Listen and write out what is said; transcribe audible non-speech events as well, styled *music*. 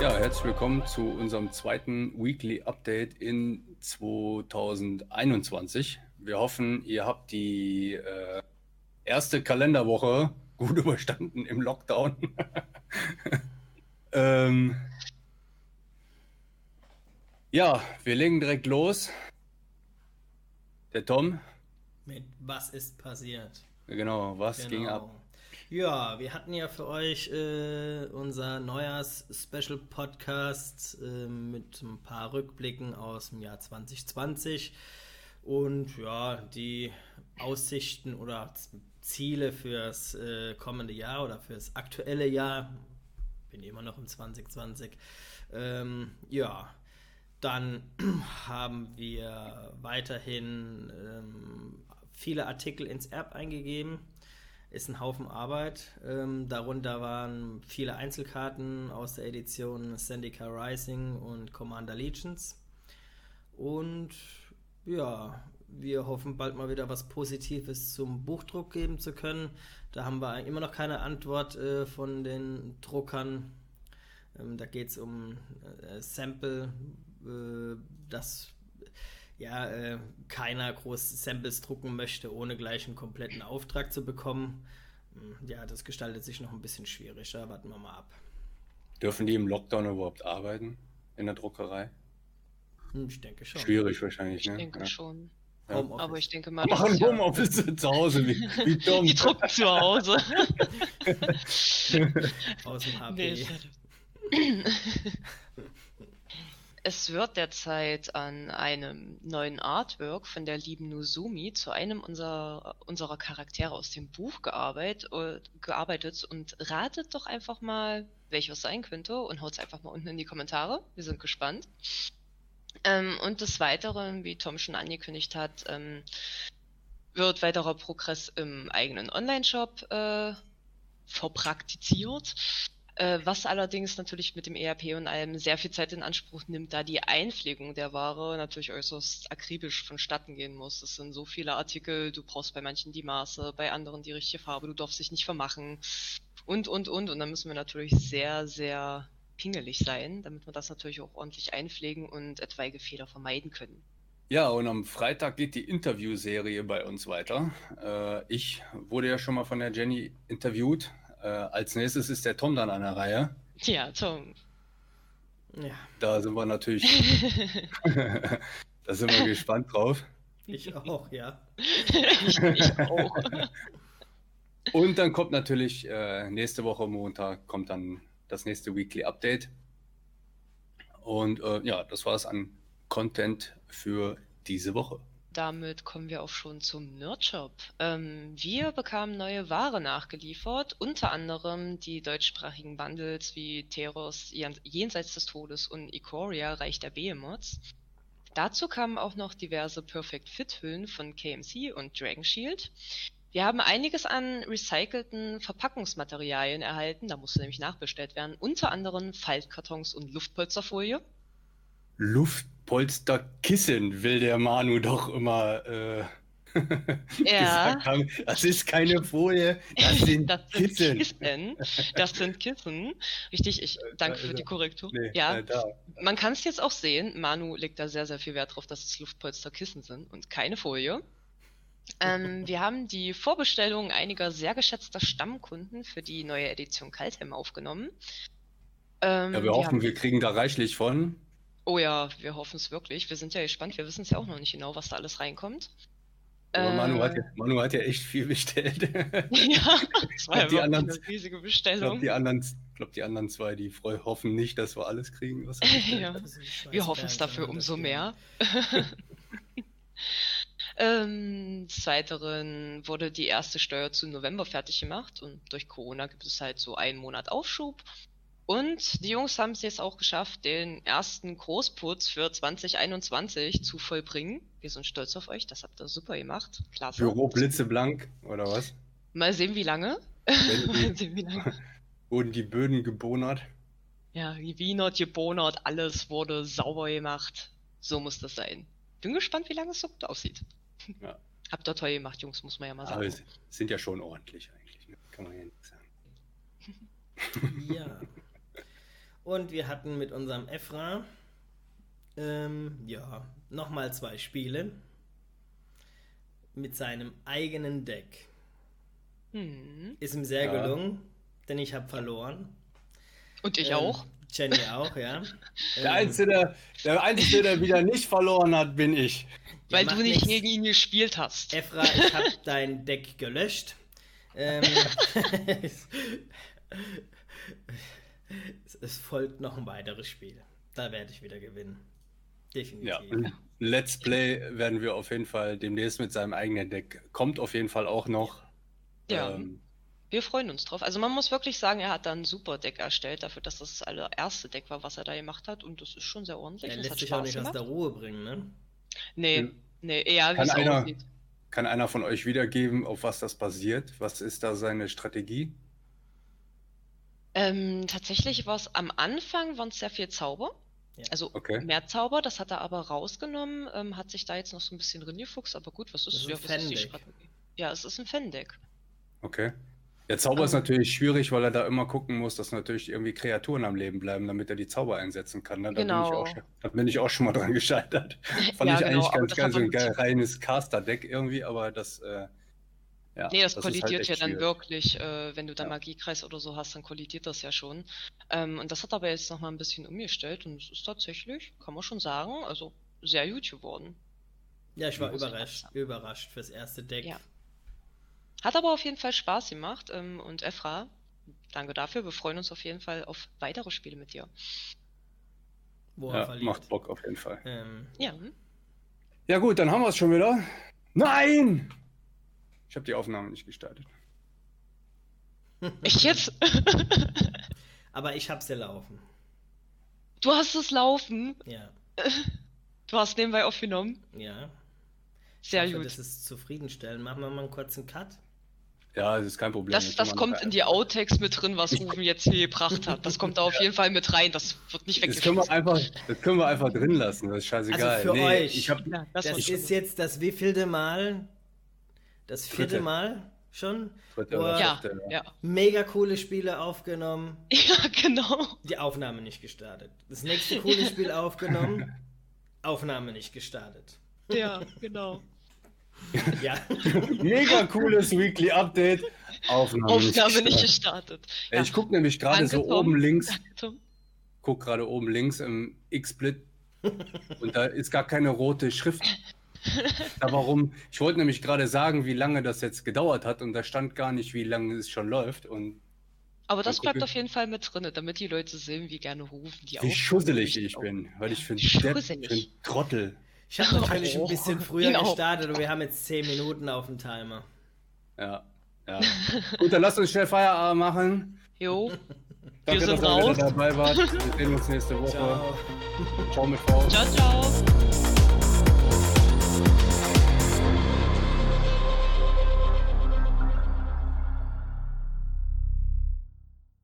Ja, herzlich willkommen zu unserem zweiten Weekly Update in 2021. Wir hoffen, ihr habt die äh, erste Kalenderwoche gut *laughs* überstanden im Lockdown. *laughs* ähm, ja, wir legen direkt los. Der Tom. Mit was ist passiert? Genau, was genau. ging ab? Ja, wir hatten ja für euch äh, unser Neujahrs-Special-Podcast äh, mit ein paar Rückblicken aus dem Jahr 2020 und ja, die Aussichten oder Ziele fürs äh, kommende Jahr oder fürs aktuelle Jahr. Bin immer noch im 2020. Ähm, ja, dann *clears throat* haben wir weiterhin ähm, viele Artikel ins Erb eingegeben ist ein Haufen Arbeit. Ähm, darunter waren viele Einzelkarten aus der Edition Syndica Rising und Commander Legions. Und ja, wir hoffen bald mal wieder was Positives zum Buchdruck geben zu können. Da haben wir immer noch keine Antwort äh, von den Druckern. Ähm, da geht es um äh, Sample, äh, das ja, äh, keiner groß Samples drucken möchte, ohne gleich einen kompletten Auftrag zu bekommen. Hm, ja, das gestaltet sich noch ein bisschen schwieriger. Warten wir mal ab. Dürfen die im Lockdown überhaupt arbeiten in der Druckerei? Hm, ich denke schon. Schwierig wahrscheinlich, ich ne? Ich denke ja. schon. Ja. Aber ich denke mal. Machen Homeoffice ja... zu Hause, wie, wie *laughs* dumm. Die drucken zu Hause. *laughs* Aus dem HP. Nee, *laughs* Es wird derzeit an einem neuen Artwork von der lieben Nozumi zu einem unserer, unserer Charaktere aus dem Buch gearbeitet, äh, gearbeitet und ratet doch einfach mal, welches sein könnte und haut es einfach mal unten in die Kommentare. Wir sind gespannt. Ähm, und des Weiteren, wie Tom schon angekündigt hat, ähm, wird weiterer Progress im eigenen Online-Shop äh, verpraktiziert. Äh, was allerdings natürlich mit dem ERP und allem sehr viel Zeit in Anspruch nimmt, da die Einpflegung der Ware natürlich äußerst akribisch vonstatten gehen muss. Es sind so viele Artikel, du brauchst bei manchen die Maße, bei anderen die richtige Farbe, du darfst dich nicht vermachen und, und, und. Und dann müssen wir natürlich sehr, sehr pingelig sein, damit wir das natürlich auch ordentlich einpflegen und etwaige Fehler vermeiden können. Ja, und am Freitag geht die Interviewserie bei uns weiter. Äh, ich wurde ja schon mal von der Jenny interviewt. Äh, als nächstes ist der Tom dann an der Reihe. Ja, Tom. Ja. Da sind wir natürlich. *laughs* *laughs* da sind wir gespannt drauf. Ich auch, ja. ich, ich auch. *laughs* Und dann kommt natürlich äh, nächste Woche Montag kommt dann das nächste Weekly Update. Und äh, ja, das war es an Content für diese Woche damit kommen wir auch schon zum Nerdshop. Ähm, wir bekamen neue Ware nachgeliefert, unter anderem die deutschsprachigen Bundles wie Teros Jenseits des Todes und Ikoria Reich der Behemoths. Dazu kamen auch noch diverse Perfect Fit Hüllen von KMC und Dragon Shield. Wir haben einiges an recycelten Verpackungsmaterialien erhalten, da musste nämlich nachbestellt werden, unter anderem Faltkartons und Luftpolsterfolie. Luftpolsterkissen will der Manu doch immer äh, *laughs* ja. haben. Das ist keine Folie, das sind, *laughs* das sind Kissen. Kissen. Das sind Kissen. Richtig, ich danke für die Korrektur. Nee, ja, äh, man kann es jetzt auch sehen. Manu legt da sehr, sehr viel Wert drauf, dass es Luftpolsterkissen sind und keine Folie. Ähm, *laughs* wir haben die Vorbestellungen einiger sehr geschätzter Stammkunden für die neue Edition Kaltheim aufgenommen. Ähm, ja, wir hoffen, haben... wir kriegen da reichlich von. Oh ja, wir hoffen es wirklich. Wir sind ja gespannt. Wir wissen es ja auch noch nicht genau, was da alles reinkommt. Aber Manu, hat ja, Manu hat ja echt viel bestellt. *laughs* ja, das war ja die anderen, eine riesige Bestellung. Ich glaube, die, anderen, glaub, die anderen zwei, die freu, hoffen nicht, dass wir alles kriegen. Was ja. Wir hoffen es dafür umso mehr. *laughs* ähm, des Weiteren wurde die erste Steuer zu November fertig gemacht und durch Corona gibt es halt so einen Monat Aufschub. Und die Jungs haben es jetzt auch geschafft, den ersten Großputz für 2021 zu vollbringen. Wir sind stolz auf euch, das habt ihr super gemacht. Klasse. Büro blitzeblank, oder was? Mal sehen, wie lange. *laughs* Mal sehen, wie lange. *laughs* Wurden die Böden gebonert? Ja, gewienert, gebonert, alles wurde sauber gemacht. So muss das sein. Bin gespannt, wie lange es so gut aussieht. Ja. *laughs* Habt ihr toll gemacht, Jungs, muss man ja mal sagen. Aber sind ja schon ordentlich eigentlich, ne? kann man ja nicht sagen. ja. Und wir hatten mit unserem Efra ähm, ja, nochmal zwei Spiele mit seinem eigenen Deck. Hm. Ist ihm sehr Ja. gelungen, denn ich habe verloren. Und ich Ähm, auch. Jenny auch, ja. *laughs* Der Ähm, Einzige, der Einzige, der wieder nicht verloren hat, bin ich. ja, Weil macht du nicht gegen ihn gespielt hast. Efra, ich habe *laughs* dein Deck gelöscht. Ähm, *laughs* es, es folgt noch ein weiteres Spiel. Da werde ich wieder gewinnen. Definitiv. Ja, Let's Play werden wir auf jeden Fall demnächst mit seinem eigenen Deck. Kommt auf jeden Fall auch noch. Ja. Ähm, Wir freuen uns drauf. Also man muss wirklich sagen, er hat da ein super Deck erstellt, dafür, dass das das allererste Deck war, was er da gemacht hat. Und das ist schon sehr ordentlich. Er lässt hat sich auch Spaß nicht aus gemacht. der Ruhe bringen, ne? Nee, Hm. nee, eher wie Kann es einer- aussieht. kann einer von euch wiedergeben, auf was das basiert? Was ist da seine Strategie? Ähm, tatsächlich war es am Anfang waren es sehr viel Zauber. Ja. Also Okay. mehr Zauber, das hat er aber rausgenommen, ähm, hat sich da jetzt noch so ein bisschen reingefuchst, aber gut, was ist, Das ist ein ja, was ist die Fan-Deck. Strategie? Ja, es ist ein Fan-Deck. Okay. Der Zauber ist Ähm. natürlich schwierig, weil er da immer gucken muss, dass natürlich irgendwie Kreaturen am Leben bleiben, damit er die Zauber einsetzen kann. ne? Da, bin, ich Genau. auch, schon- da bin ich auch schon mal dran *laughs* gescheitert. *laughs* Fand Ja, ich genau, eigentlich ganz hat so ein reines Caster-Deck irgendwie, aber das, äh, ja. Nee, das, ist halt kollidiert echt ja dann schwierig. wirklich, äh, wenn du da Ja. Magiekreis oder so hast, dann kollidiert das ja schon. Ähm, und das hat aber jetzt nochmal ein bisschen umgestellt und es ist tatsächlich, kann man schon sagen, also sehr gut geworden. Ja, ich war ich überrascht, überrascht fürs erste Deck. Ja. Hat aber auf jeden Fall Spaß gemacht ähm, und Efra, danke dafür. Wir freuen uns auf jeden Fall auf weitere Spiele mit dir. Er Ja, verliert. macht Bock auf jeden Fall. Ähm, Ja, Ja gut, dann haben wir es schon wieder. Nein! Ich habe die Aufnahme nicht gestartet. echt jetzt? *laughs* aber ich hab's ja laufen. du hast es laufen. Ja, Du hast nebenbei aufgenommen. ja. Sehr ich hoffe, gut. Das ist zufriedenstellend. Machen wir mal einen kurzen Cut. Ja, das ist kein Problem. Das, das kommt in die Outtakes mit drin, was Rufen jetzt hier gebracht hat. Das kommt da auf *laughs* jeden Fall mit rein. Das wird nicht Das können, wir weggeschmissen. einfach, das können wir einfach drin lassen, das ist scheißegal. Also für euch. Ich hab, Ja, Das, ist jetzt das wievielte Mal? Das vierte Dritte. Mal schon? Dritte oder ja, Ja, ja. Mega coole Spiele aufgenommen. *laughs* Ja, genau. Die Aufnahme nicht gestartet. Das nächste coole Spiel aufgenommen. *laughs* Aufnahme nicht gestartet. Ja, genau. *laughs* Ja. Mega cooles Weekly Update. Aufnahme, Aufnahme nicht gestartet. gestartet. Ey, Ich gucke nämlich gerade so Tom. oben links, guck gerade oben links im X-Split und da ist gar keine rote Schrift. *laughs* Da warum? Ich wollte nämlich gerade sagen, wie lange das jetzt gedauert hat und da stand gar nicht, wie lange es schon läuft und Aber das bleibt auf jeden Fall mit drin, damit die Leute sehen, wie gerne rufen die wie auf. schusselig ich bin, weil ich finde, Wie Depp, ich bin Trottel. Ich habe natürlich ein bisschen früher Genau. gestartet und wir haben jetzt 10 Minuten auf dem Timer. Ja, ja. Gut, dann lasst uns schnell Feierabend machen. Jo, Danke, sind dass ihr dabei wart. Wir sehen uns nächste Woche. Ciao. Ciao mit V. ciao, ciao.